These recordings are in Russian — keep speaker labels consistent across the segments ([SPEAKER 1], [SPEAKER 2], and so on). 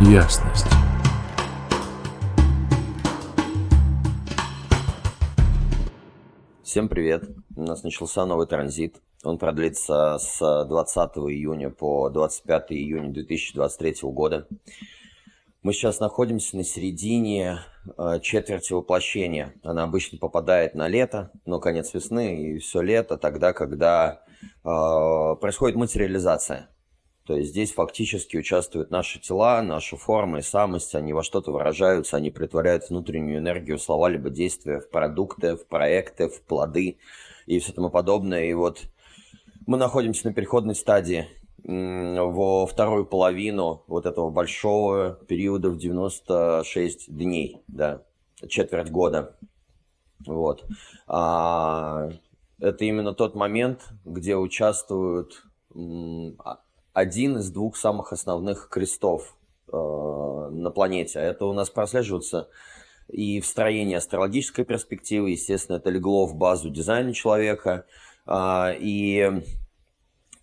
[SPEAKER 1] ясность.
[SPEAKER 2] Всем привет! У нас начался новый транзит. Он продлится с 20 июня по 25 июня 2023 года. Мы сейчас находимся на середине э, четверти воплощения. Она обычно попадает на лето, но конец весны и все лето, тогда, когда э, происходит материализация. То есть здесь фактически участвуют наши тела, наши формы, самость, они во что-то выражаются, они притворяют внутреннюю энергию, слова либо действия в продукты, в проекты, в плоды и все тому подобное. И вот мы находимся на переходной стадии во вторую половину вот этого большого периода в 96 дней, да, четверть года. Вот. А, это именно тот момент, где участвуют а, один из двух самых основных крестов э, на планете. Это у нас прослеживается и в строении астрологической перспективы, естественно, это легло в базу дизайна человека, э, и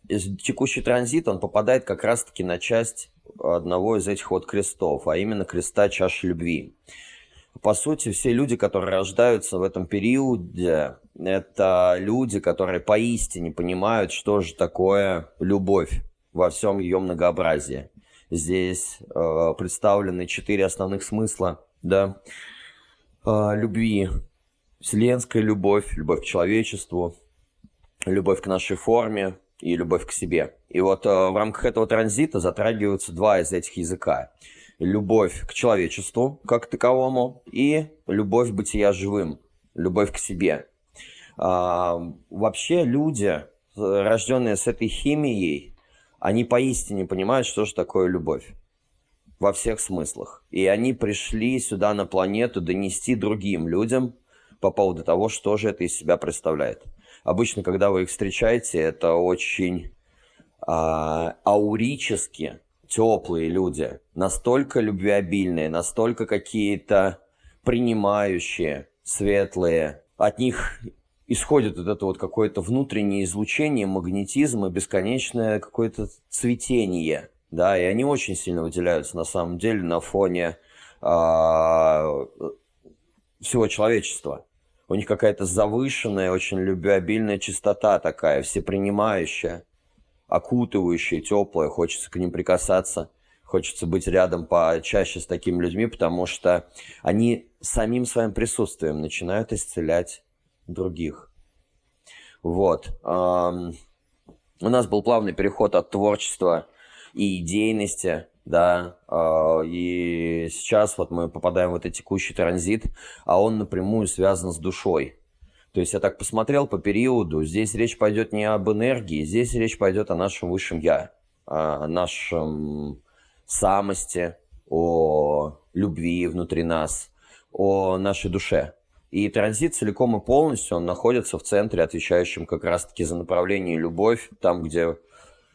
[SPEAKER 2] текущий транзит, он попадает как раз-таки на часть одного из этих вот крестов, а именно креста чаши любви. По сути, все люди, которые рождаются в этом периоде, это люди, которые поистине понимают, что же такое любовь во всем ее многообразии. Здесь э, представлены четыре основных смысла да, э, любви. Вселенская любовь, любовь к человечеству, любовь к нашей форме, и любовь к себе. И вот э, в рамках этого транзита затрагиваются два из этих языка. Любовь к человечеству как таковому и любовь бытия живым, любовь к себе. А, вообще люди, рожденные с этой химией, они поистине понимают, что же такое любовь во всех смыслах. И они пришли сюда на планету донести другим людям по поводу того, что же это из себя представляет. Обычно, когда вы их встречаете, это очень а, аурически теплые люди, настолько любвеобильные, настолько какие-то принимающие, светлые. От них исходит вот это вот какое-то внутреннее излучение, магнетизм и бесконечное какое-то цветение. Да, и они очень сильно выделяются на самом деле на фоне а, всего человечества. У них какая-то завышенная, очень любвеобильная чистота такая, всепринимающая, окутывающая, теплая. Хочется к ним прикасаться, хочется быть рядом почаще с такими людьми, потому что они самим своим присутствием начинают исцелять других. Вот. У нас был плавный переход от творчества и идейности да, а, и сейчас вот мы попадаем в этот текущий транзит, а он напрямую связан с душой. То есть я так посмотрел по периоду, здесь речь пойдет не об энергии, здесь речь пойдет о нашем высшем Я, о нашем самости, о любви внутри нас, о нашей душе. И транзит целиком и полностью, он находится в центре, отвечающем как раз-таки за направление любовь, там, где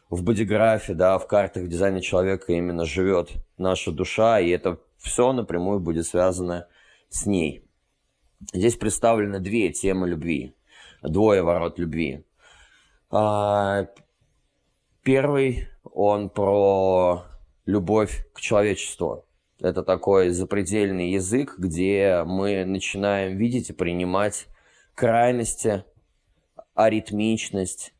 [SPEAKER 2] в бодиграфе, да, в картах дизайна человека именно живет наша душа, и это все напрямую будет связано с ней. Здесь представлены две темы любви, двое ворот любви. А, первый, он про любовь к человечеству. Это такой запредельный язык, где мы начинаем видеть и принимать крайности, аритмичность,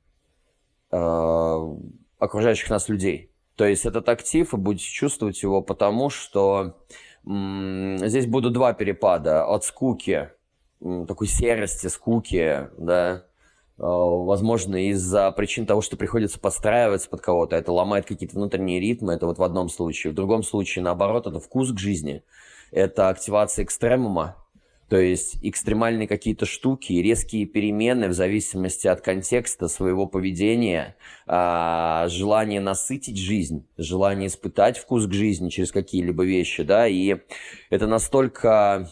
[SPEAKER 2] Э, окружающих нас людей. То есть этот актив, вы будете чувствовать его потому, что здесь будут два перепада от скуки, такой серости, скуки, да, возможно, из-за причин того, что приходится подстраиваться под кого-то, это ломает какие-то внутренние ритмы, это вот в одном случае. В другом случае, наоборот, это вкус к жизни, это активация экстремума, то есть экстремальные какие-то штуки, резкие перемены в зависимости от контекста своего поведения, а, желание насытить жизнь, желание испытать вкус к жизни через какие-либо вещи, да, и это настолько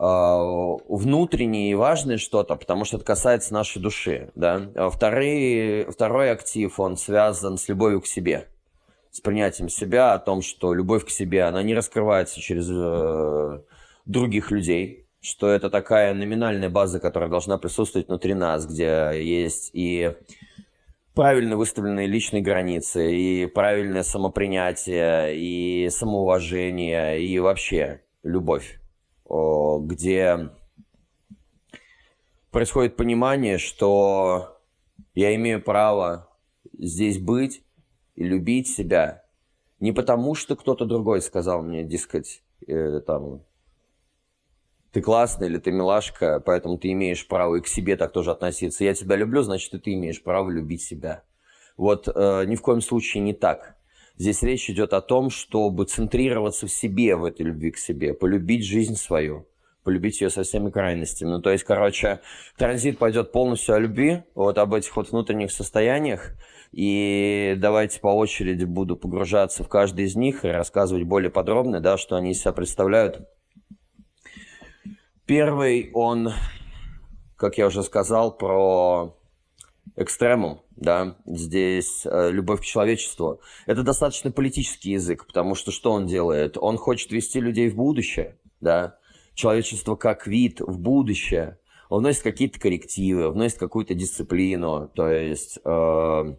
[SPEAKER 2] внутреннее и важное что-то, потому что это касается нашей души, да. А второй, второй актив, он связан с любовью к себе, с принятием себя, о том, что любовь к себе, она не раскрывается через э, других людей, что это такая номинальная база, которая должна присутствовать внутри нас, где есть и правильно выставленные личные границы, и правильное самопринятие, и самоуважение, и вообще любовь, где происходит понимание, что я имею право здесь быть и любить себя не потому, что кто-то другой сказал мне, дескать, э, там, ты классный или ты милашка, поэтому ты имеешь право и к себе так тоже относиться. Я тебя люблю, значит, и ты имеешь право любить себя. Вот э, ни в коем случае не так. Здесь речь идет о том, чтобы центрироваться в себе, в этой любви к себе, полюбить жизнь свою, полюбить ее со всеми крайностями. Ну, то есть, короче, транзит пойдет полностью о любви, вот об этих вот внутренних состояниях, и давайте по очереди буду погружаться в каждый из них и рассказывать более подробно, да, что они из себя представляют. Первый, он, как я уже сказал, про экстремум, да, здесь э, любовь к человечеству. Это достаточно политический язык, потому что что он делает? Он хочет вести людей в будущее, да, человечество как вид в будущее. Он вносит какие-то коррективы, вносит какую-то дисциплину, то есть э,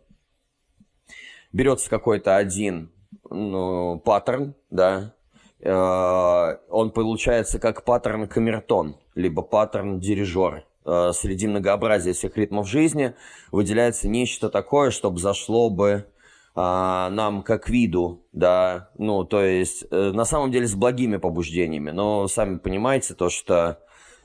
[SPEAKER 2] берется какой-то один ну, паттерн, да, Э, он получается как паттерн камертон, либо паттерн дирижер. Э, среди многообразия всех ритмов жизни выделяется нечто такое, чтобы зашло бы а, нам как виду, да, ну, то есть, э, на самом деле с благими побуждениями, но сами понимаете то, что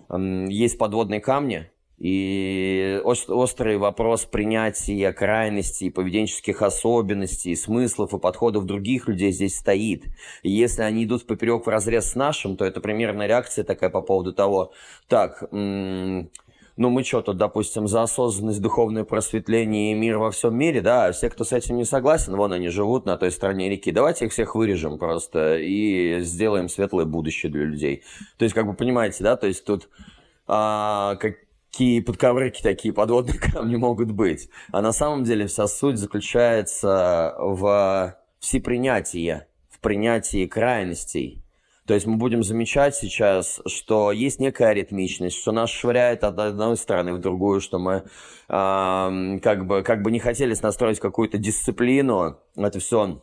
[SPEAKER 2] есть подводные камни, и острый вопрос принятия крайностей, поведенческих особенностей, смыслов и подходов других людей здесь стоит. И если они идут поперек в разрез с нашим, то это примерно реакция такая по поводу того, так, ну мы что тут, допустим, за осознанность, духовное просветление и мир во всем мире, да, а все, кто с этим не согласен, вон они живут на той стороне реки, давайте их всех вырежем просто и сделаем светлое будущее для людей. То есть, как бы понимаете, да, то есть тут а, как, какие подковрыки такие подводные камни могут быть. А на самом деле вся суть заключается в всепринятии, в принятии крайностей. То есть мы будем замечать сейчас, что есть некая аритмичность, что нас швыряет от одной стороны в другую, что мы э, как, бы, как бы не хотели настроить какую-то дисциплину. Это все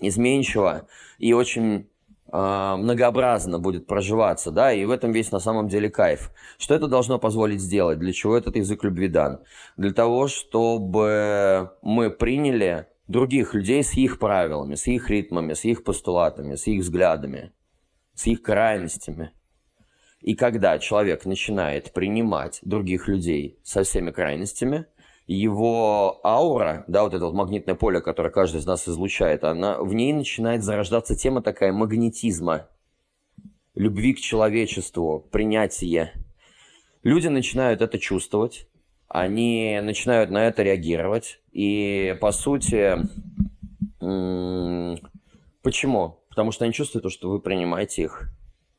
[SPEAKER 2] изменчиво и очень а, многообразно будет проживаться, да, и в этом весь на самом деле кайф. Что это должно позволить сделать? Для чего этот язык любви дан? Для того, чтобы мы приняли других людей с их правилами, с их ритмами, с их постулатами, с их взглядами, с их крайностями. И когда человек начинает принимать других людей со всеми крайностями, его аура, да, вот это вот магнитное поле, которое каждый из нас излучает, она, в ней начинает зарождаться тема такая магнетизма, любви к человечеству, принятия. Люди начинают это чувствовать, они начинают на это реагировать, и по сути, почему? Потому что они чувствуют, что вы принимаете их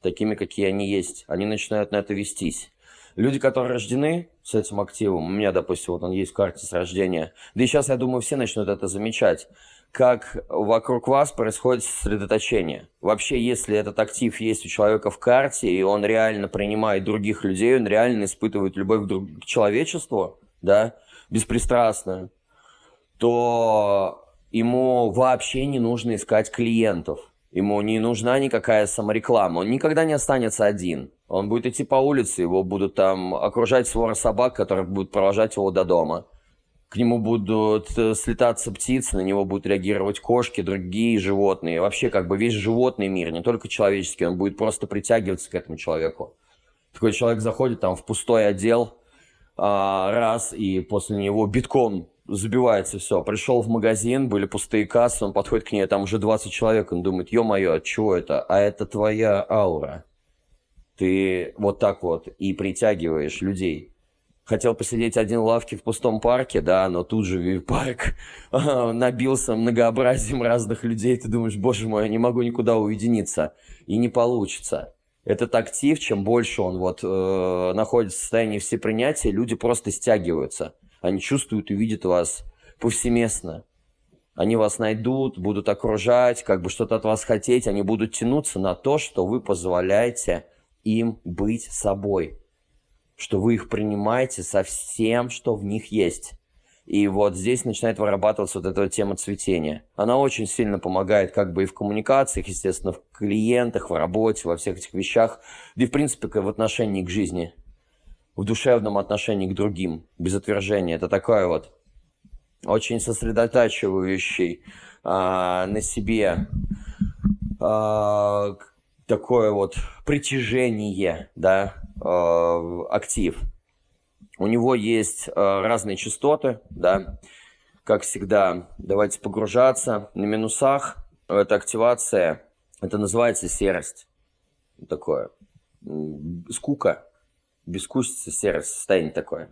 [SPEAKER 2] такими, какие они есть. Они начинают на это вестись. Люди, которые рождены с этим активом, у меня, допустим, вот он есть в карте с рождения, да и сейчас, я думаю, все начнут это замечать, как вокруг вас происходит сосредоточение. Вообще, если этот актив есть у человека в карте, и он реально принимает других людей, он реально испытывает любовь к человечеству, да, беспристрастно, то ему вообще не нужно искать клиентов. Ему не нужна никакая самореклама. Он никогда не останется один. Он будет идти по улице, его будут там окружать свора собак, которые будут провожать его до дома. К нему будут э, слетаться птицы, на него будут реагировать кошки, другие животные. Вообще, как бы весь животный мир, не только человеческий, он будет просто притягиваться к этому человеку. Такой человек заходит там в пустой отдел, а, раз, и после него битком забивается все. Пришел в магазин, были пустые кассы, он подходит к ней, там уже 20 человек, он думает, ё-моё, от чего это? А это твоя аура ты вот так вот и притягиваешь людей. Хотел посидеть один в лавке в пустом парке, да, но тут же парк набился многообразием разных людей. Ты думаешь, боже мой, я не могу никуда уединиться. И не получится. Этот актив, чем больше он вот э, находится в состоянии всепринятия, люди просто стягиваются. Они чувствуют и видят вас повсеместно. Они вас найдут, будут окружать, как бы что-то от вас хотеть. Они будут тянуться на то, что вы позволяете им быть собой, что вы их принимаете со всем, что в них есть. И вот здесь начинает вырабатываться вот эта тема цветения. Она очень сильно помогает как бы и в коммуникациях, естественно, в клиентах, в работе, во всех этих вещах, и в принципе в отношении к жизни, в душевном отношении к другим, без отвержения. Это такое вот очень сосредотачивающий а, на себе а, такое вот притяжение, да, а, актив – у него есть э, разные частоты, да, как всегда, давайте погружаться на минусах. Это активация, это называется серость. Такое. Скука, бескусица, серость, состояние такое.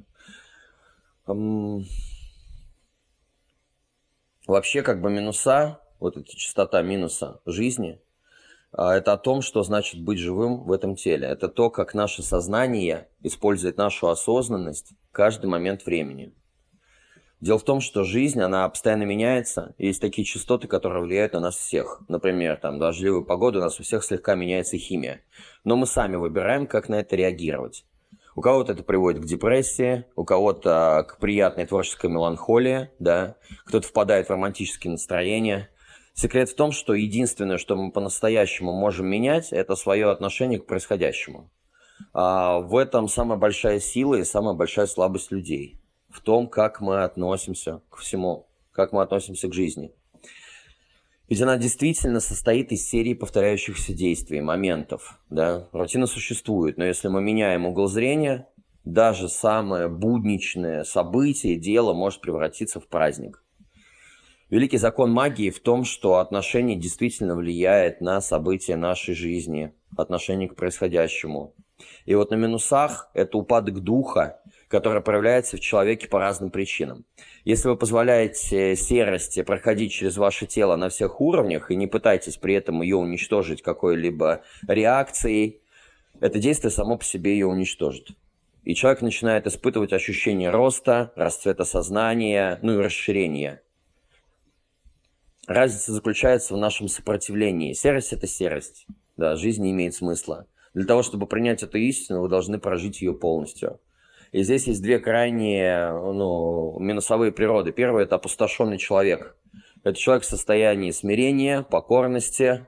[SPEAKER 2] Вообще, как бы минуса, вот эта частота минуса жизни – а, это о том, что значит быть живым в этом теле. Это то, как наше сознание использует нашу осознанность каждый момент времени. Дело в том, что жизнь, она постоянно меняется. Есть такие частоты, которые влияют на нас всех. Например, там, дождливую погоду у нас у всех слегка меняется химия. Но мы сами выбираем, как на это реагировать. У кого-то это приводит к депрессии, у кого-то к приятной творческой меланхолии, да, кто-то впадает в романтические настроения – Секрет в том, что единственное, что мы по-настоящему можем менять, это свое отношение к происходящему. А в этом самая большая сила и самая большая слабость людей. В том, как мы относимся к всему, как мы относимся к жизни. Ведь она действительно состоит из серии повторяющихся действий, моментов. Да? Рутина существует, но если мы меняем угол зрения, даже самое будничное событие, дело может превратиться в праздник. Великий закон магии в том, что отношение действительно влияет на события нашей жизни, отношение к происходящему. И вот на минусах это упадок духа, который проявляется в человеке по разным причинам. Если вы позволяете серости проходить через ваше тело на всех уровнях и не пытаетесь при этом ее уничтожить какой-либо реакцией, это действие само по себе ее уничтожит. И человек начинает испытывать ощущение роста, расцвета сознания, ну и расширения – Разница заключается в нашем сопротивлении. Серость – это серость. Да, жизнь не имеет смысла. Для того, чтобы принять эту истину, вы должны прожить ее полностью. И здесь есть две крайние ну, минусовые природы. Первое – это опустошенный человек. Это человек в состоянии смирения, покорности,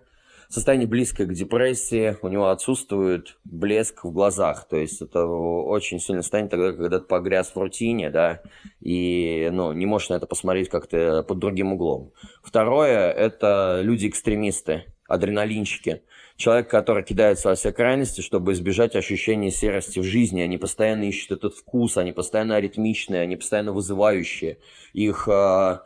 [SPEAKER 2] состояние близкое к депрессии, у него отсутствует блеск в глазах, то есть это очень сильно станет тогда, когда ты погряз в рутине, да, и, ну, не можешь на это посмотреть как-то под другим углом. Второе, это люди-экстремисты, адреналинчики. Человек, который кидается во все крайности, чтобы избежать ощущения серости в жизни. Они постоянно ищут этот вкус, они постоянно аритмичные, они постоянно вызывающие. Их а,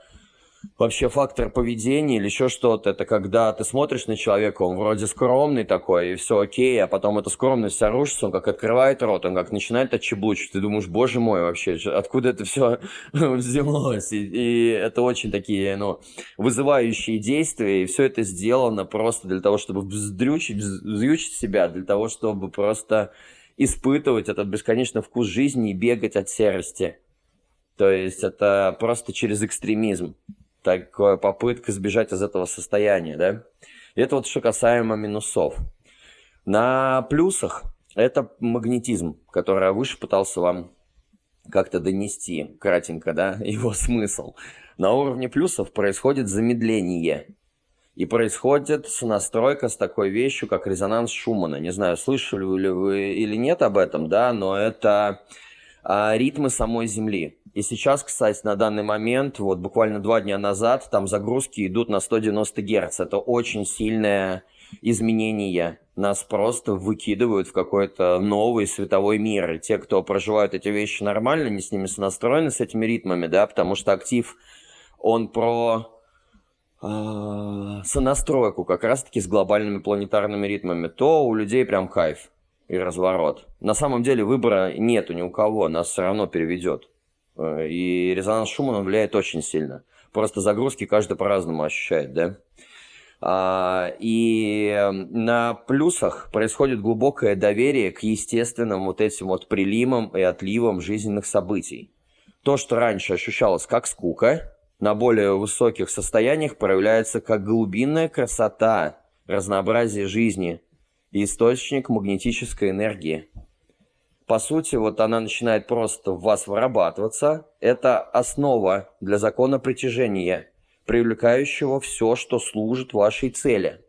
[SPEAKER 2] вообще фактор поведения или еще что-то, это когда ты смотришь на человека, он вроде скромный такой, и все окей, а потом эта скромность рушится, он как открывает рот, он как начинает отчеблучить, ты думаешь, боже мой, вообще, откуда это все взялось, и, и это очень такие, ну, вызывающие действия, и все это сделано просто для того, чтобы вздрючить, вздрючить себя, для того, чтобы просто испытывать этот бесконечный вкус жизни и бегать от серости. То есть это просто через экстремизм такая попытка сбежать из этого состояния, да. Это вот что касаемо минусов. На плюсах это магнетизм, который я выше пытался вам как-то донести кратенько, да, его смысл. На уровне плюсов происходит замедление. И происходит настройка с такой вещью, как резонанс Шумана. Не знаю, слышали ли вы или нет об этом, да, но это ритмы самой Земли. И сейчас, кстати, на данный момент, вот буквально два дня назад, там загрузки идут на 190 Гц. Это очень сильное изменение. Нас просто выкидывают в какой-то новый световой мир. И те, кто проживают эти вещи нормально, не с ними сонастроены, с этими ритмами, да, потому что актив, он про э, сонастройку как раз-таки с глобальными планетарными ритмами, то у людей прям кайф и разворот. На самом деле выбора нету ни у кого, нас все равно переведет. Э, и резонанс Шумана влияет очень сильно. Просто загрузки каждый по-разному ощущает, да? А, и эм, на плюсах происходит глубокое доверие к естественным вот этим вот приливам и отливам жизненных событий. То, что раньше ощущалось как скука, на более высоких состояниях проявляется как глубинная красота, разнообразие жизни и источник магнетической энергии. по сути, вот она начинает просто в вас вырабатываться. Это основа для закона притяжения, привлекающего все, что служит вашей цели.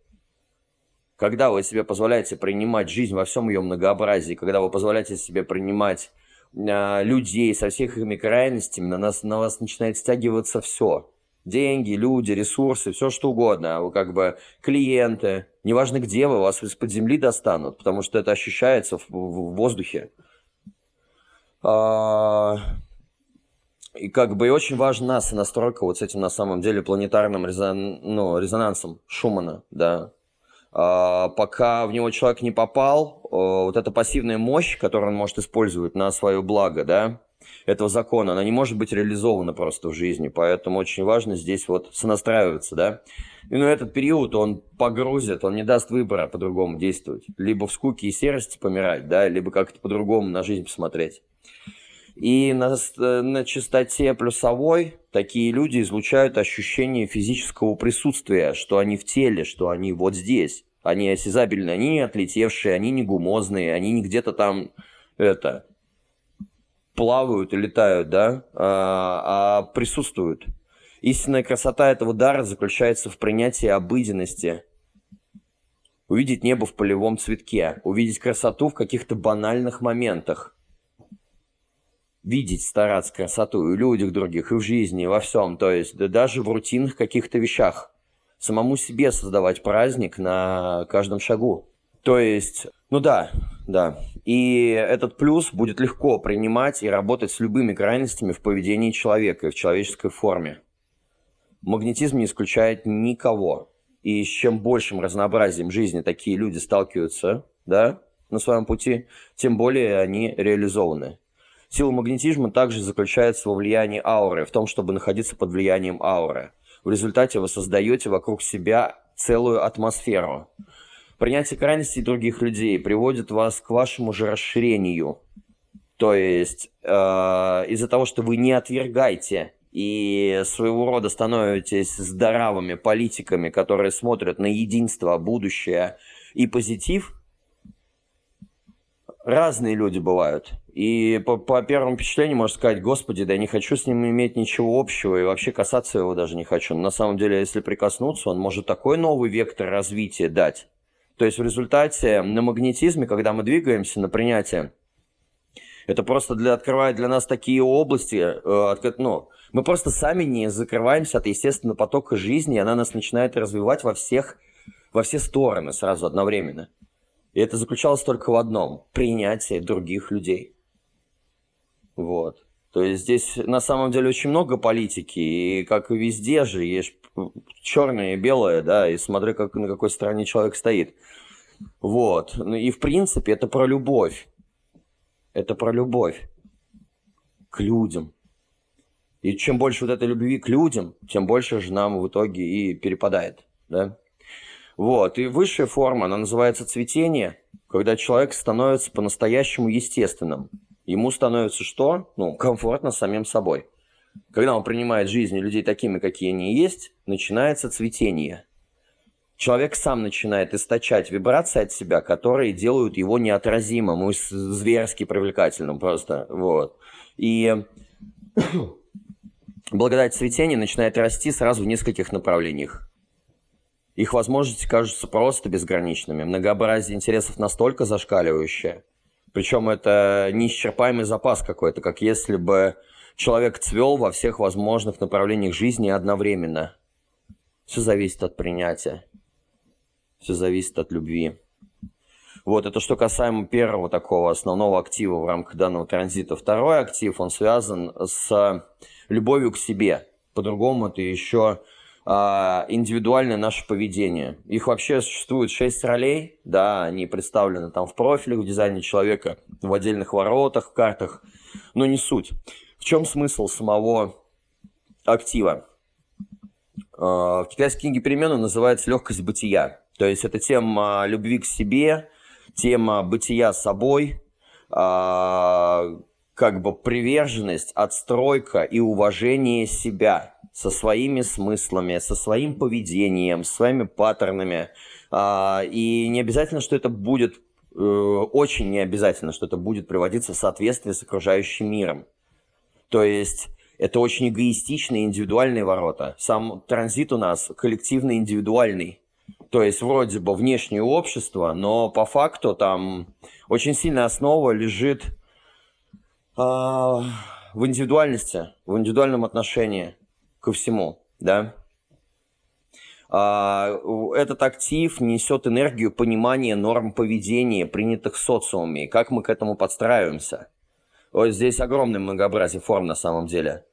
[SPEAKER 2] Когда вы себе позволяете принимать жизнь во всем ее многообразии, когда вы позволяете себе принимать э, людей со всех их крайностями, на, нас, на вас начинает стягиваться все. Деньги, люди, ресурсы, все что угодно. Вы как бы клиенты, неважно где вы, вас из-под земли достанут, потому что это ощущается в, в воздухе. А, и как бы и очень важна настройка вот с этим на самом деле планетарным резон, ну, резонансом Шумана, да. А, пока в него человек не попал, вот эта пассивная мощь, которую он может использовать на свое благо, да, этого закона, она не может быть реализована просто в жизни, поэтому очень важно здесь вот сонастраиваться, да. И ну, этот период он погрузит, он не даст выбора по-другому действовать. Либо в скуке и серости помирать, да, либо как-то по-другому на жизнь посмотреть. И на, на частоте плюсовой такие люди излучают ощущение физического присутствия, что они в теле, что они вот здесь. Они осязабельны, они не отлетевшие, они не гумозные, они не где-то там это плавают и летают, да, а, а присутствуют. Истинная красота этого дара заключается в принятии обыденности. Увидеть небо в полевом цветке, увидеть красоту в каких-то банальных моментах – видеть, стараться красоту и в людях других, и в жизни, и во всем. То есть да даже в рутинных каких-то вещах. Самому себе создавать праздник на каждом шагу. То есть, ну да, да. И этот плюс будет легко принимать и работать с любыми крайностями в поведении человека и в человеческой форме. Магнетизм не исключает никого. И с чем большим разнообразием жизни такие люди сталкиваются, да, на своем пути, тем более они реализованы. Сила магнетизма также заключается во влиянии ауры, в том, чтобы находиться под влиянием ауры. В результате вы создаете вокруг себя целую атмосферу. Принятие крайностей других людей приводит вас к вашему же расширению. То есть э, из-за того, что вы не отвергаете и своего рода становитесь здоровыми политиками, которые смотрят на единство, будущее и позитив, разные люди бывают. И по, по первому впечатлению можно сказать, господи, да я не хочу с ним иметь ничего общего, и вообще касаться его даже не хочу. Но на самом деле, если прикоснуться, он может такой новый вектор развития дать. То есть в результате на магнетизме, когда мы двигаемся на принятие, это просто для, открывает для нас такие области, э, ну, мы просто сами не закрываемся от естественного потока жизни, и она нас начинает развивать во всех, во все стороны сразу одновременно. И это заключалось только в одном – принятие других людей. Вот. То есть здесь на самом деле очень много политики, и как и везде же, есть черное и белое, да, и смотри, как, на какой стороне человек стоит. Вот. Ну и в принципе это про любовь. Это про любовь к людям. И чем больше вот этой любви к людям, тем больше же нам в итоге и перепадает, да. Вот. И высшая форма, она называется цветение, когда человек становится по-настоящему естественным – ему становится что? Ну, комфортно самим собой. Когда он принимает жизни людей такими, какие они есть, начинается цветение. Человек сам начинает источать вибрации от себя, которые делают его неотразимым и зверски привлекательным просто. Вот. И благодать цветения начинает расти сразу в нескольких направлениях. Их возможности кажутся просто безграничными. Многообразие интересов настолько зашкаливающее – причем это неисчерпаемый запас какой-то, как если бы человек цвел во всех возможных направлениях жизни одновременно. Все зависит от принятия. Все зависит от любви. Вот, это что касаемо первого такого основного актива в рамках данного транзита. Второй актив, он связан с любовью к себе. По-другому это еще а, индивидуальное наше поведение. Их вообще существует шесть ролей, да, они представлены там в профилях, в дизайне человека, в отдельных воротах, в картах, но не суть. Чем смысл самого актива? А, в китайской книге перемены называется легкость бытия. То есть это тема любви к себе, тема бытия собой, а, как бы приверженность, отстройка и уважение себя – со своими смыслами, со своим поведением, своими паттернами. А, и не обязательно, что это будет очень не обязательно, что это будет приводиться в соответствии с окружающим миром. То есть это очень эгоистичные индивидуальные ворота. Сам транзит у нас коллективно-индивидуальный. То есть вроде бы внешнее общество, но по факту там очень сильная основа лежит э, в индивидуальности, в индивидуальном отношении ко всему, да. А, этот актив несет энергию понимания норм поведения, принятых в социуме, и как мы к этому подстраиваемся. Здесь огромное многообразие форм на самом деле.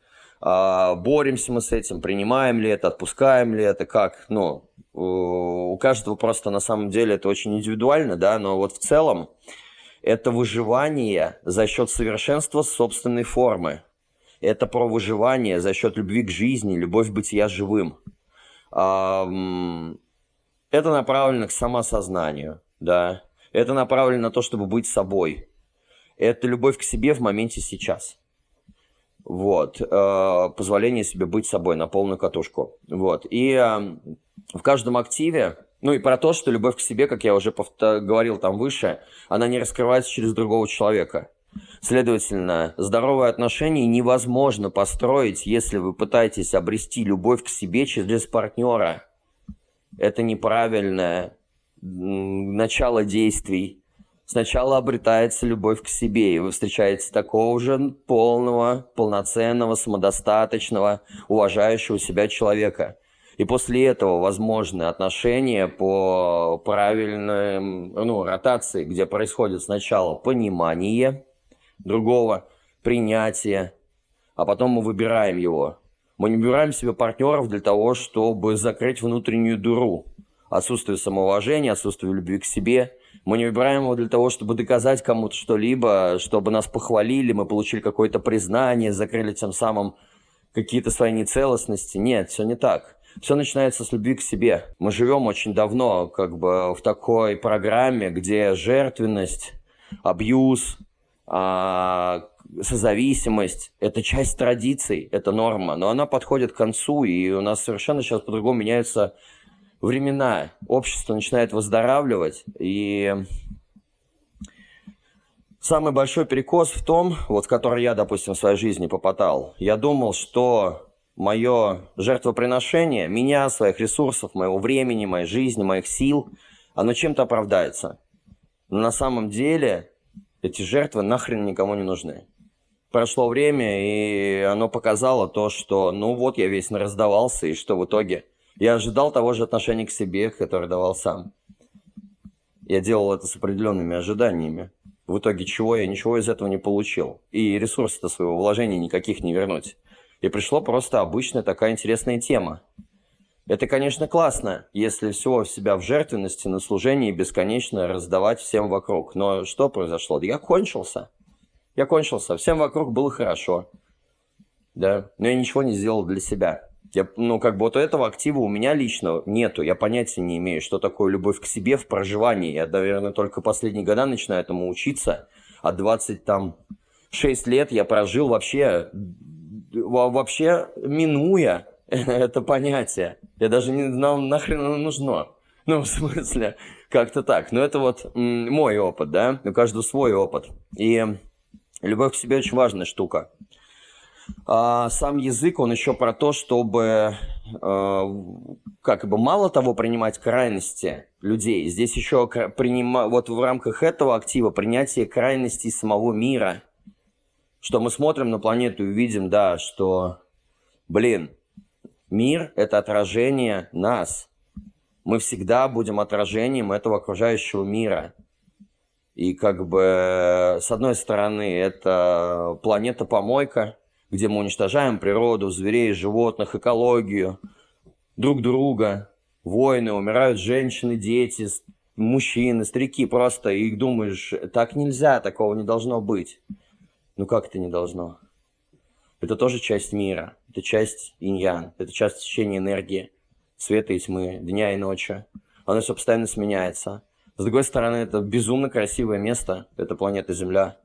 [SPEAKER 2] А, боремся мы с этим, принимаем ли это, отпускаем ли это, как, ну, у каждого просто на самом деле это очень индивидуально, да, но вот в целом это выживание за счет совершенства собственной формы. Это про выживание за счет любви к жизни, любовь бытия живым. Это направлено к самосознанию, да. Это направлено на то, чтобы быть собой. Это любовь к себе в моменте сейчас. Вот. Э, позволение себе быть собой на полную катушку. Вот. И э, в каждом активе, ну и про то, что любовь к себе, как я уже говорил там выше, она не раскрывается через другого человека. Следовательно, здоровые отношения невозможно построить, если вы пытаетесь обрести любовь к себе через партнера. Это неправильное начало действий Сначала обретается любовь к себе, и вы встречаете такого же полного, полноценного, самодостаточного, уважающего себя человека. И после этого возможны отношения по правильной ну, ротации, где происходит сначала понимание другого, принятие, а потом мы выбираем его. Мы не выбираем себе партнеров для того, чтобы закрыть внутреннюю дыру. Отсутствие самоуважения, отсутствие любви к себе – мы не выбираем его для того, чтобы доказать кому-то что-либо, чтобы нас похвалили, мы получили какое-то признание, закрыли тем самым какие-то свои нецелостности. Нет, все не так. Все начинается с любви к себе. Мы живем очень давно как бы в такой программе, где жертвенность, абьюз, а, созависимость – это часть традиций, это норма, но она подходит к концу, и у нас совершенно сейчас по-другому меняются времена общество начинает выздоравливать, и самый большой перекос в том, вот в который я, допустим, в своей жизни попадал, я думал, что мое жертвоприношение, меня, своих ресурсов, моего времени, моей жизни, моих сил, оно чем-то оправдается. Но на самом деле эти жертвы нахрен никому не нужны. Прошло время, и оно показало то, что ну вот я весь раздавался, и что в итоге – я ожидал того же отношения к себе, которое давал сам. Я делал это с определенными ожиданиями. В итоге чего я ничего из этого не получил. И ресурсы-то своего вложения никаких не вернуть. И пришло просто обычная такая интересная тема. Это, конечно, классно, если всего в себя в жертвенности на служении бесконечно раздавать всем вокруг. Но что произошло? Я кончился. Я кончился. Всем вокруг было хорошо. Да, но я ничего не сделал для себя. Я, ну, как бы вот этого актива у меня лично нету. Я понятия не имею, что такое любовь к себе в проживании. Я, наверное, только последние года начинаю этому учиться. А 20 там 6 лет я прожил вообще, вообще минуя это понятие. Я даже не знал, нахрен оно нужно. Ну, в смысле, как-то так. Но это вот мой опыт, да? У каждого свой опыт. И любовь к себе очень важная штука. А сам язык, он еще про то, чтобы э, как бы мало того принимать крайности людей, здесь еще принима, вот в рамках этого актива принятие крайностей самого мира, что мы смотрим на планету и видим, да, что, блин, мир – это отражение нас. Мы всегда будем отражением этого окружающего мира. И как бы, с одной стороны, это планета-помойка – где мы уничтожаем природу, зверей, животных, экологию, друг друга, войны, умирают женщины, дети, мужчины, старики просто, и думаешь, так нельзя, такого не должно быть. Ну как это не должно? Это тоже часть мира, это часть иньян, это часть течения энергии, света и тьмы, дня и ночи. Оно все постоянно сменяется. С другой стороны, это безумно красивое место, это планета Земля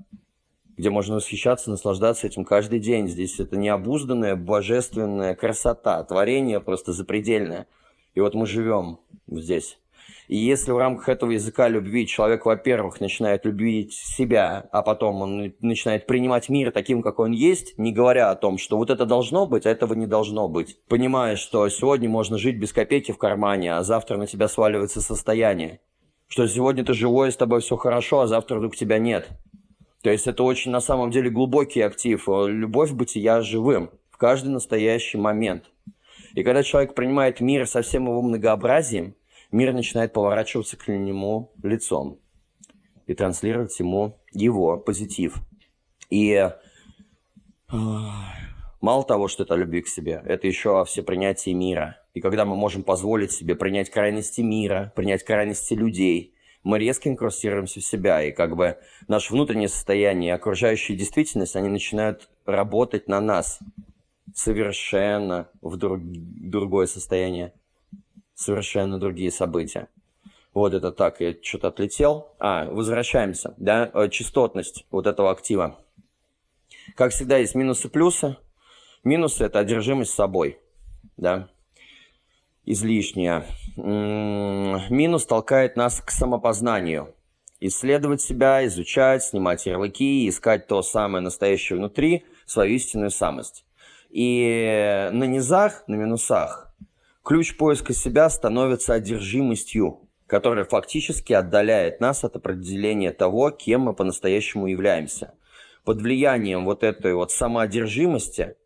[SPEAKER 2] где можно восхищаться, наслаждаться этим каждый день. Здесь это необузданная, божественная красота, творение просто запредельное. И вот мы живем здесь. И если в рамках этого языка любви человек, во-первых, начинает любить себя, а потом он начинает принимать мир таким, как он есть, не говоря о том, что вот это должно быть, а этого не должно быть. Понимая, что сегодня можно жить без копейки в кармане, а завтра на тебя сваливается состояние. Что сегодня ты живой, с тобой все хорошо, а завтра вдруг тебя нет. То есть это очень на самом деле глубокий актив. Любовь бытия живым в каждый настоящий момент. И когда человек принимает мир со всем его многообразием, мир начинает поворачиваться к нему лицом и транслировать ему его позитив. И э, мало того, что это любви к себе, это еще о всепринятии мира. И когда мы можем позволить себе принять крайности мира, принять крайности людей, мы резко инкрустируемся в себя, и как бы наше внутреннее состояние и окружающая действительность, они начинают работать на нас совершенно в друг, другое состояние совершенно другие события. Вот это так, я что-то отлетел. А, возвращаемся, да, э, частотность вот этого актива. Как всегда, есть минусы и плюсы. Минусы – это одержимость собой, да, излишняя. Минус толкает нас к самопознанию. Исследовать себя, изучать, снимать ярлыки, искать то самое настоящее внутри, свою истинную самость. И на низах, на минусах Ключ поиска себя становится одержимостью, которая фактически отдаляет нас от определения того, кем мы по-настоящему являемся. Под влиянием вот этой вот самоодержимости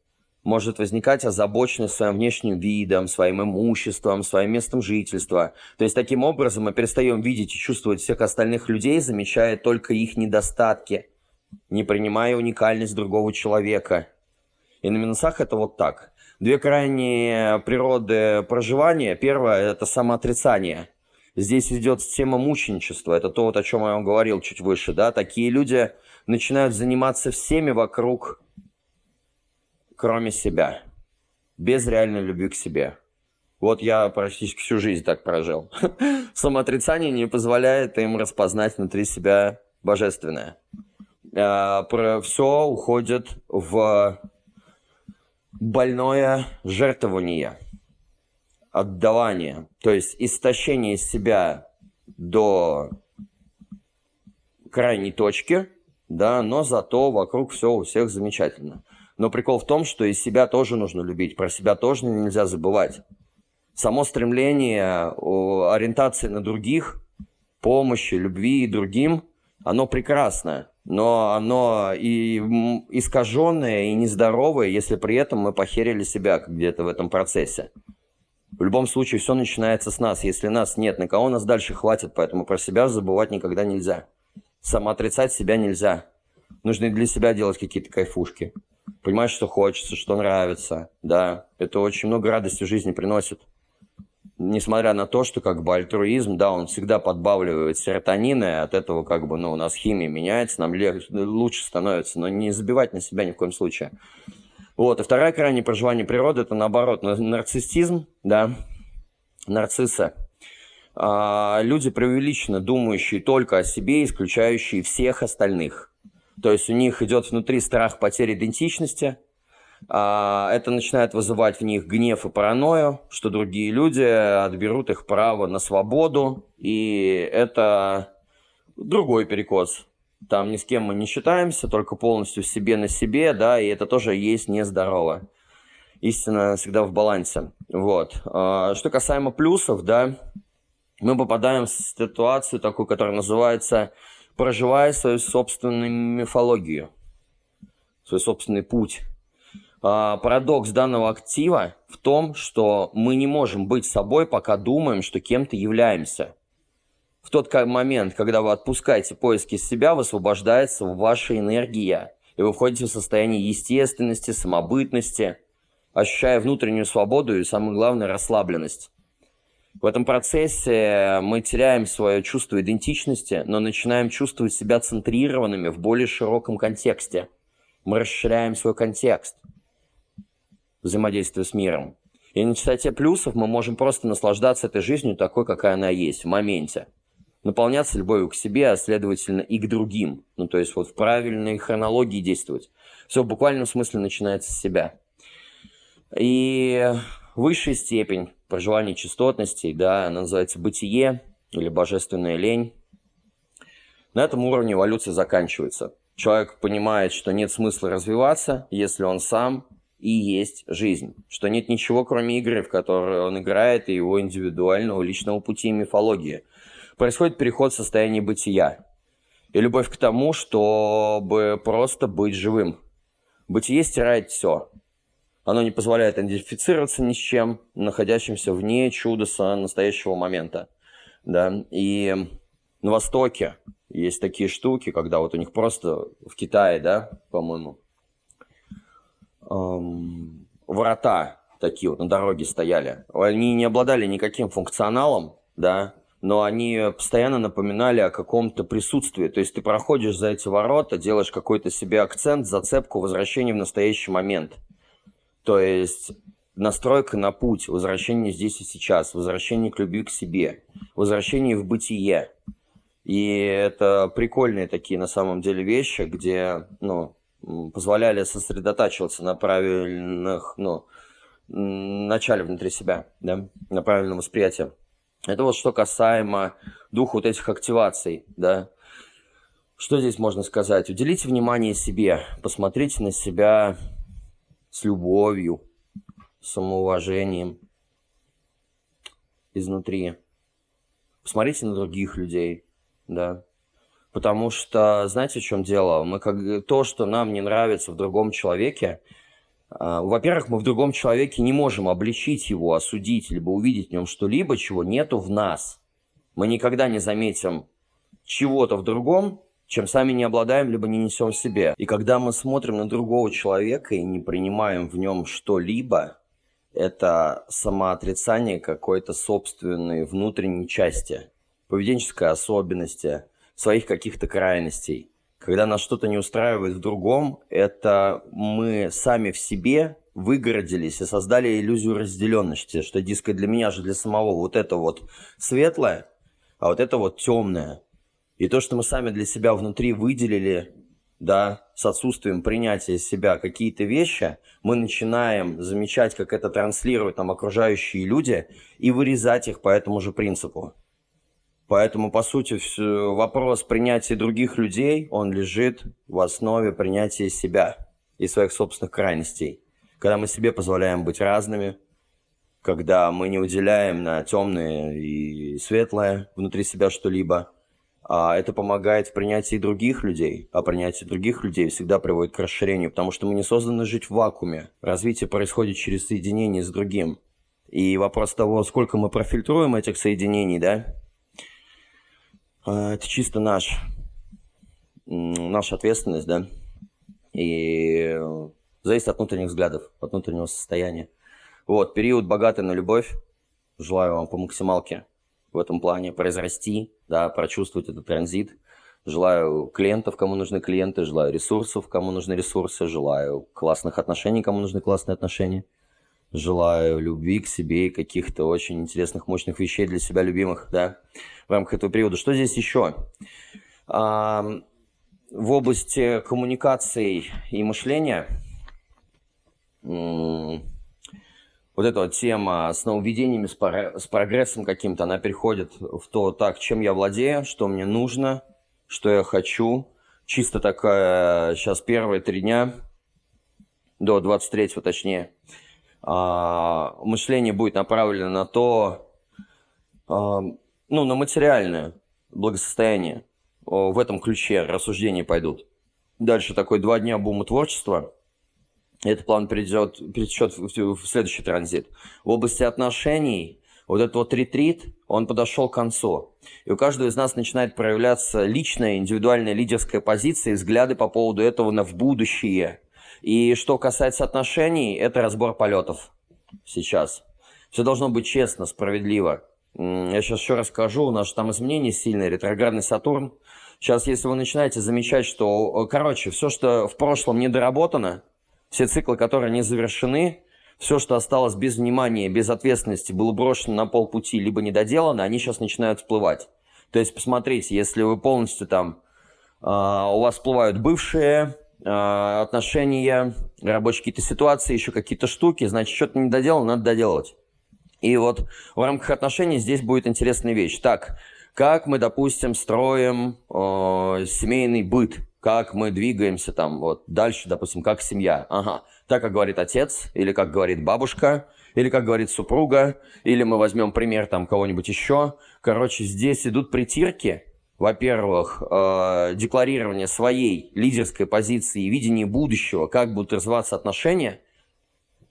[SPEAKER 2] может возникать озабоченность своим внешним видом, своим имуществом, своим местом жительства. То есть таким образом мы перестаем видеть и чувствовать всех остальных людей, замечая только их недостатки, не принимая уникальность другого человека. И на минусах это вот так – две крайние природы проживания. Первое – это самоотрицание. Здесь идет тема мученичества. Это то, вот, о чем я вам говорил чуть выше. Да? Такие люди начинают заниматься всеми вокруг, кроме себя. Без реальной любви к себе. Вот я практически всю жизнь так прожил. Самоотрицание не позволяет им распознать внутри себя божественное. А, Все уходит в больное жертвование, отдавание, то есть истощение себя до крайней точки, да, но зато вокруг все у всех замечательно. Но прикол в том, что и себя тоже нужно любить, про себя тоже нельзя забывать. Само стремление ориентации на других, помощи, любви и другим, оно прекрасное но оно и искаженное, и нездоровое, если при этом мы похерили себя где-то в этом процессе. В любом случае, все начинается с нас. Если нас нет, на кого нас дальше хватит, поэтому про себя забывать никогда нельзя. Самоотрицать себя нельзя. Нужно для себя делать какие-то кайфушки. Понимать, что хочется, что нравится. Да, это очень много радости в жизни приносит несмотря на то, что как бы альтруизм, да, он всегда подбавливает серотонин, и от этого как бы, ну, у нас химия меняется, нам легче, лучше становится, но не забивать на себя ни в коем случае. Вот, и вторая крайняя проживание природы, это наоборот, нарциссизм, да, нарциссы. А, люди преувеличенно думающие только о себе, исключающие всех остальных. То есть у них идет внутри страх потери идентичности – а, это начинает вызывать в них гнев и паранойю, что другие люди отберут их право на свободу, и это другой перекос. Там ни с кем мы не считаемся, только полностью себе на себе, да, и это тоже есть нездорово. Истина всегда в балансе. Вот. А, что касаемо плюсов, да, мы попадаем в ситуацию такую, которая называется «проживая свою собственную мифологию», свой собственный путь а, парадокс данного актива в том, что мы не можем быть собой, пока думаем, что кем-то являемся. В тот момент, когда вы отпускаете поиски себя, высвобождается ваша энергия, и вы входите в состояние естественности, самобытности, ощущая внутреннюю свободу и, самое главное, расслабленность. В этом процессе мы теряем свое чувство идентичности, но начинаем чувствовать себя центрированными в более широком контексте. Мы расширяем свой контекст взаимодействия с миром. И на частоте плюсов мы можем просто наслаждаться этой жизнью такой, какая она есть, в моменте. Наполняться любовью к себе, а следовательно и к другим. Ну, то есть вот в правильной хронологии действовать. Все в буквальном смысле начинается с себя. И высшая степень проживания частотностей, да, она называется бытие или божественная лень. На этом уровне эволюция заканчивается. Человек понимает, что нет смысла развиваться, если он сам и есть жизнь. Что нет ничего, кроме игры, в которой он играет, и его индивидуального личного пути и мифологии. Происходит переход в состояние бытия. И любовь к тому, чтобы просто быть живым. Бытие стирает все. Оно не позволяет идентифицироваться ни с чем, находящимся вне чудеса настоящего момента. Да? И на Востоке есть такие штуки, когда вот у них просто в Китае, да, по-моему, эм, врата такие вот на дороге стояли. Они не обладали никаким функционалом, да, но они постоянно напоминали о каком-то присутствии. То есть ты проходишь за эти ворота, делаешь какой-то себе акцент, зацепку, возвращение в настоящий момент. То есть настройка на путь, возвращение здесь и сейчас, возвращение к любви к себе, возвращение в бытие. И это прикольные такие на самом деле вещи, где, ну, позволяли сосредотачиваться на правильных, ну, начале внутри себя, да, на правильном восприятии. Это вот что касаемо двух вот этих активаций, да. Что здесь можно сказать? Уделите внимание себе, посмотрите на себя с любовью, самоуважением изнутри. Посмотрите на других людей, да. Потому что, знаете, в чем дело? Мы как то, что нам не нравится в другом человеке, а, во-первых, мы в другом человеке не можем обличить его, осудить, либо увидеть в нем что-либо, чего нету в нас. Мы никогда не заметим чего-то в другом, чем сами не обладаем, либо не несем в себе. И когда мы смотрим на другого человека и не принимаем в нем что-либо, это самоотрицание какой-то собственной внутренней части, поведенческой особенности, своих каких-то крайностей – когда нас что-то не устраивает в другом, это мы сами в себе выгородились и создали иллюзию разделенности, что, диско для меня же, для самого вот это вот светлое, а вот это вот темное. И то, что мы сами для себя внутри выделили, да, с отсутствием принятия себя какие-то вещи, мы начинаем замечать, как это транслируют нам окружающие люди и вырезать их по этому же принципу. Поэтому, по сути, вопрос принятия других людей, он лежит в основе принятия себя и своих собственных крайностей. Когда мы себе позволяем быть разными, когда мы не уделяем на темное и светлое внутри себя что-либо, а это помогает в принятии других людей, а принятие других людей всегда приводит к расширению, потому что мы не созданы жить в вакууме. Развитие происходит через соединение с другим. И вопрос того, сколько мы профильтруем этих соединений, да, а, это чисто наш, наша ответственность, да, и зависит от внутренних взглядов, от внутреннего состояния. Вот, период богатый на любовь. Желаю вам по максималке в этом плане произрасти, да, прочувствовать этот транзит. Желаю клиентов, кому нужны клиенты, желаю ресурсов, кому нужны ресурсы, желаю классных отношений, кому нужны классные отношения. Желаю любви к себе и каких-то очень интересных, мощных вещей для себя любимых, да в рамках этого периода. Что здесь еще? в области коммуникаций и мышления вот эта вот тема с нововведениями, с прогрессом каким-то, она переходит в то, так, чем я владею, что мне нужно, что я хочу. Чисто такая, сейчас первые три дня, до 23-го точнее, а, мышление будет направлено на то, ну, на материальное благосостояние. В этом ключе рассуждения пойдут. Дальше такой два дня бума творчества. Этот план перейдет, перетечет в, в следующий транзит. В области отношений вот этот вот ретрит, он подошел к концу. И у каждого из нас начинает проявляться личная, индивидуальная лидерская позиция и взгляды по поводу этого на в будущее. И что касается отношений, это разбор полетов сейчас. Все должно быть честно, справедливо. Я сейчас еще расскажу, у нас там изменения сильные, ретроградный Сатурн. Сейчас, если вы начинаете замечать, что, короче, все, что в прошлом не доработано, все циклы, которые не завершены, все, что осталось без внимания, без ответственности, было брошено на полпути, либо недоделано, они сейчас начинают всплывать. То есть, посмотрите, если вы полностью там, э, у вас всплывают бывшие, э, отношения, рабочие какие-то ситуации, еще какие-то штуки, значит, что-то не доделал, надо доделать. И вот в рамках отношений здесь будет интересная вещь. Так, как мы, допустим, строим э, семейный быт, как мы двигаемся там вот дальше, допустим, как семья. Ага, так, как говорит отец, или как говорит бабушка, или как говорит супруга, или мы возьмем пример там кого-нибудь еще. Короче, здесь идут притирки, во-первых, э, декларирование своей лидерской позиции и видения будущего, как будут развиваться отношения,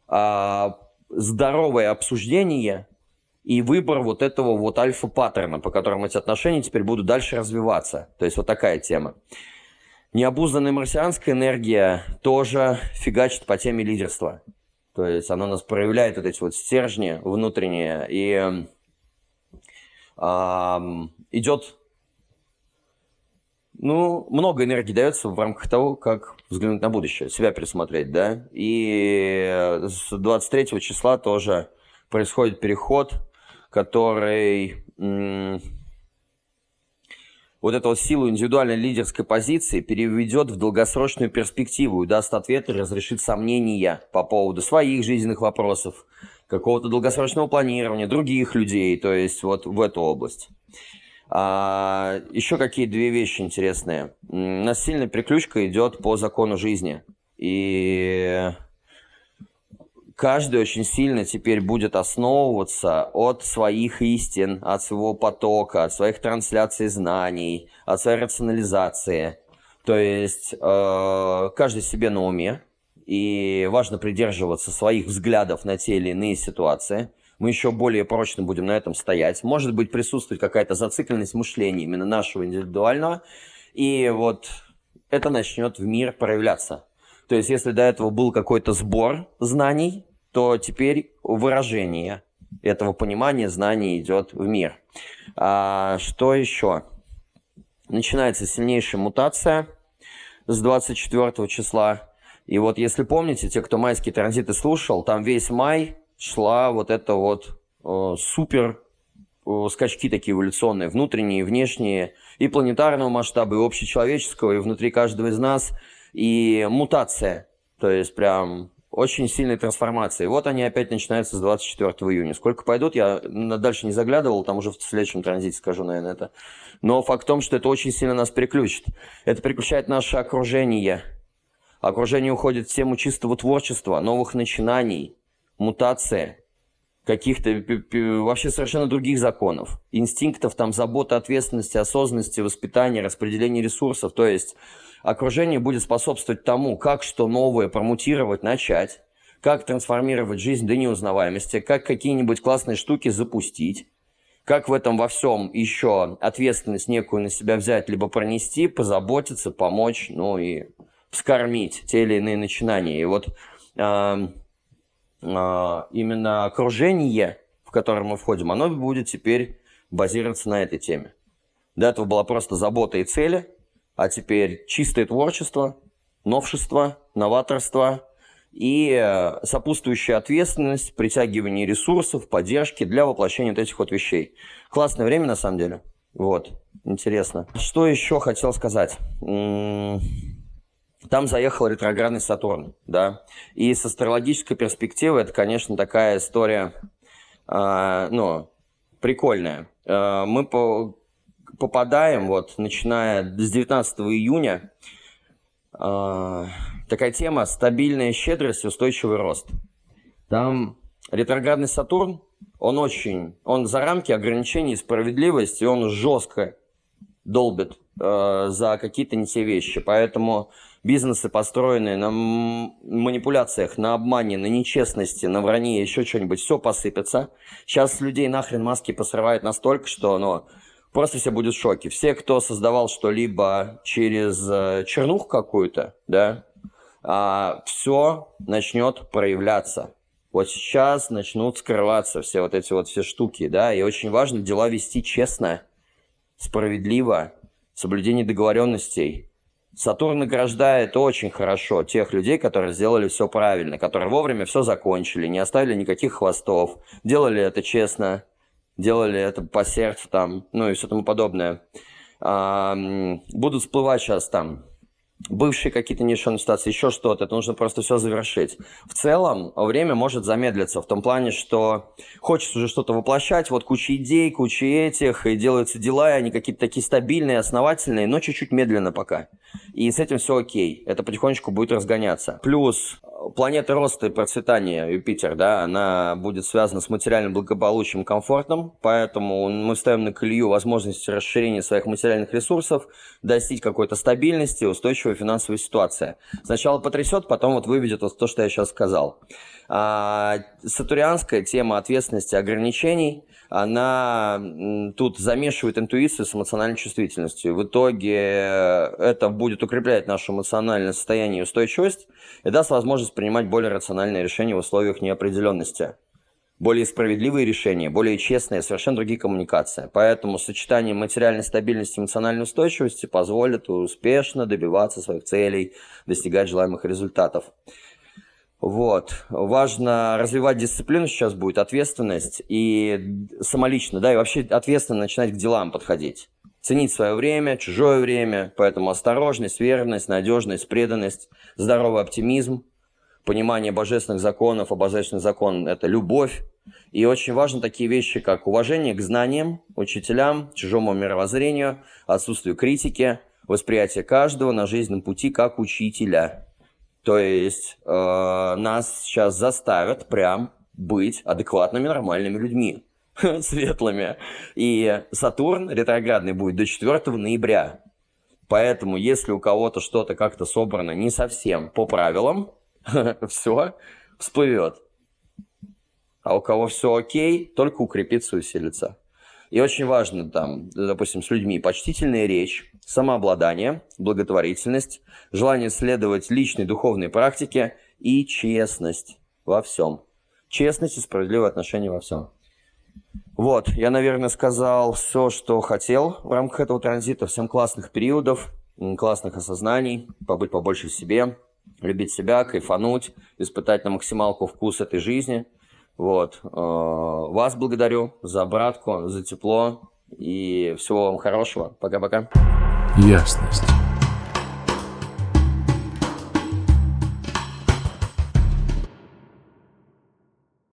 [SPEAKER 2] э, здоровое обсуждение и выбор вот этого вот альфа-паттерна, по которому эти отношения теперь будут дальше развиваться. То есть вот такая тема. Необузданная марсианская энергия тоже фигачит по теме лидерства. То есть она нас проявляет вот эти вот стержни внутренние и э, идет ну, много энергии дается в рамках того, как взглянуть на будущее, себя пересмотреть, да. И с 23 числа тоже происходит переход, который вот эту вот силу индивидуальной лидерской позиции переведет в долгосрочную перспективу и даст ответы, разрешит сомнения по поводу своих жизненных вопросов, какого-то долгосрочного планирования, других людей, то есть вот в эту область. А, еще какие две вещи интересные. У нас сильная приключка идет по закону жизни. И каждый очень сильно теперь будет основываться от своих истин, от своего потока, от своих трансляций знаний, от своей рационализации. То есть э, каждый себе на уме, и важно придерживаться своих взглядов на те или иные ситуации – мы еще более прочно будем на этом стоять. Может быть, присутствует какая-то зацикленность мышления именно нашего индивидуального, и вот это начнет в мир проявляться. То есть, если до этого был какой-то сбор знаний, то теперь выражение этого понимания знаний идет в мир. А, что еще? Начинается сильнейшая мутация с 24 числа. И вот если помните, те, кто майские транзиты слушал, там весь май шла вот эта вот э, супер э, скачки такие эволюционные, внутренние, внешние, и планетарного масштаба, и общечеловеческого, и внутри каждого из нас, и мутация, то есть прям очень сильные трансформации. Вот они опять начинаются с 24 июня. Сколько пойдут, я дальше не заглядывал, там уже в следующем транзите скажу, наверное, это. Но факт в том, что это очень сильно нас переключит. Это переключает наше окружение. Окружение уходит в тему чистого творчества, новых начинаний, мутация каких-то вообще совершенно других законов, инстинктов, там, заботы, ответственности, осознанности, воспитания, распределения ресурсов. То есть окружение будет способствовать тому, как что новое промутировать, начать, как трансформировать жизнь до неузнаваемости, как какие-нибудь классные штуки запустить, как в этом во всем еще ответственность некую на себя взять, либо пронести, позаботиться, помочь, ну и вскормить те или иные начинания. И вот э, а, именно окружение, в которое мы входим, оно будет теперь базироваться на этой теме. До этого была просто забота и цели, а теперь чистое творчество, новшество, новаторство и э, сопутствующая ответственность, притягивание ресурсов, поддержки для воплощения вот этих вот вещей. Классное время, на самом деле. Вот, интересно. Что еще хотел сказать? Там заехал ретроградный Сатурн, да. И с астрологической перспективы это, конечно, такая история, э, ну, прикольная. Э, мы по попадаем, вот, начиная с 19 июня, э, такая тема «Стабильная щедрость, устойчивый рост». Там ретроградный Сатурн, он очень, он за рамки ограничений справедливости, он жестко долбит э, за какие-то не те вещи. Поэтому бизнесы, построенные на манипуляциях, на обмане, на нечестности, на вранье, еще что-нибудь, все посыпется. Сейчас людей нахрен маски посрывают настолько, что ну, просто все будут в шоке. Все, кто создавал что-либо через э, чернуху какую-то, да, а, все начнет проявляться. Вот сейчас начнут скрываться все вот эти вот все штуки, да, и очень важно дела вести честно, справедливо, соблюдение договоренностей, Сатурн награждает очень хорошо тех людей, которые сделали все правильно, которые вовремя все закончили, не оставили никаких хвостов, делали это честно, делали это по сердцу там, ну и все тому подобное. А, будут всплывать сейчас там бывшие какие-то нерешенные ситуации, еще что-то. Это нужно просто все завершить. В целом, время может замедлиться в том плане, что хочется уже что-то воплощать, вот куча идей, куча этих, и делаются дела, и они какие-то такие стабильные, основательные, но чуть-чуть медленно пока. И с этим все окей. Это потихонечку будет разгоняться. Плюс планета роста и процветания Юпитер, да, она будет связана с материальным благополучием, комфортом, поэтому мы ставим на колею возможности расширения своих материальных ресурсов, достичь какой-то стабильности, устойчивой финансовой ситуации. Сначала потрясет, потом вот выведет вот то, что я сейчас сказал. А, сатурианская тема ответственности ограничений, она тут замешивает интуицию с эмоциональной чувствительностью. В итоге это будет укреплять наше эмоциональное состояние и устойчивость и даст возможность принимать более рациональные решения в условиях неопределенности более справедливые решения, более честные, совершенно другие коммуникации. Поэтому сочетание материальной стабильности и эмоциональной устойчивости позволит успешно добиваться своих целей, достигать желаемых результатов. Вот. Важно развивать дисциплину сейчас будет, ответственность и самолично, да, и вообще ответственно начинать к делам подходить. Ценить свое время, чужое время, поэтому осторожность, верность, надежность, преданность, здоровый оптимизм, понимание божественных законов, а божественный закон – это любовь. И очень важны такие вещи, как уважение к знаниям, учителям, чужому мировоззрению, отсутствие критики, восприятие каждого на жизненном пути как учителя – то есть э, нас сейчас заставят прям быть адекватными, нормальными людьми, светлыми. И Сатурн ретроградный будет до 4 ноября. Поэтому, если у кого-то что-то как-то собрано не совсем по правилам, все всплывет. А у кого все окей, только укрепится и усилится. И очень важно там, допустим, с людьми почтительная речь, самообладание, благотворительность, желание следовать личной духовной практике и честность во всем. Честность и справедливое отношение во всем. Вот, я, наверное, сказал все, что хотел в рамках этого транзита. Всем классных периодов, классных осознаний, побыть побольше в себе, любить себя, кайфануть, испытать на максималку вкус этой жизни – вот. Э, вас благодарю за братку, за тепло и всего вам хорошего. Пока-пока.
[SPEAKER 1] Ясность.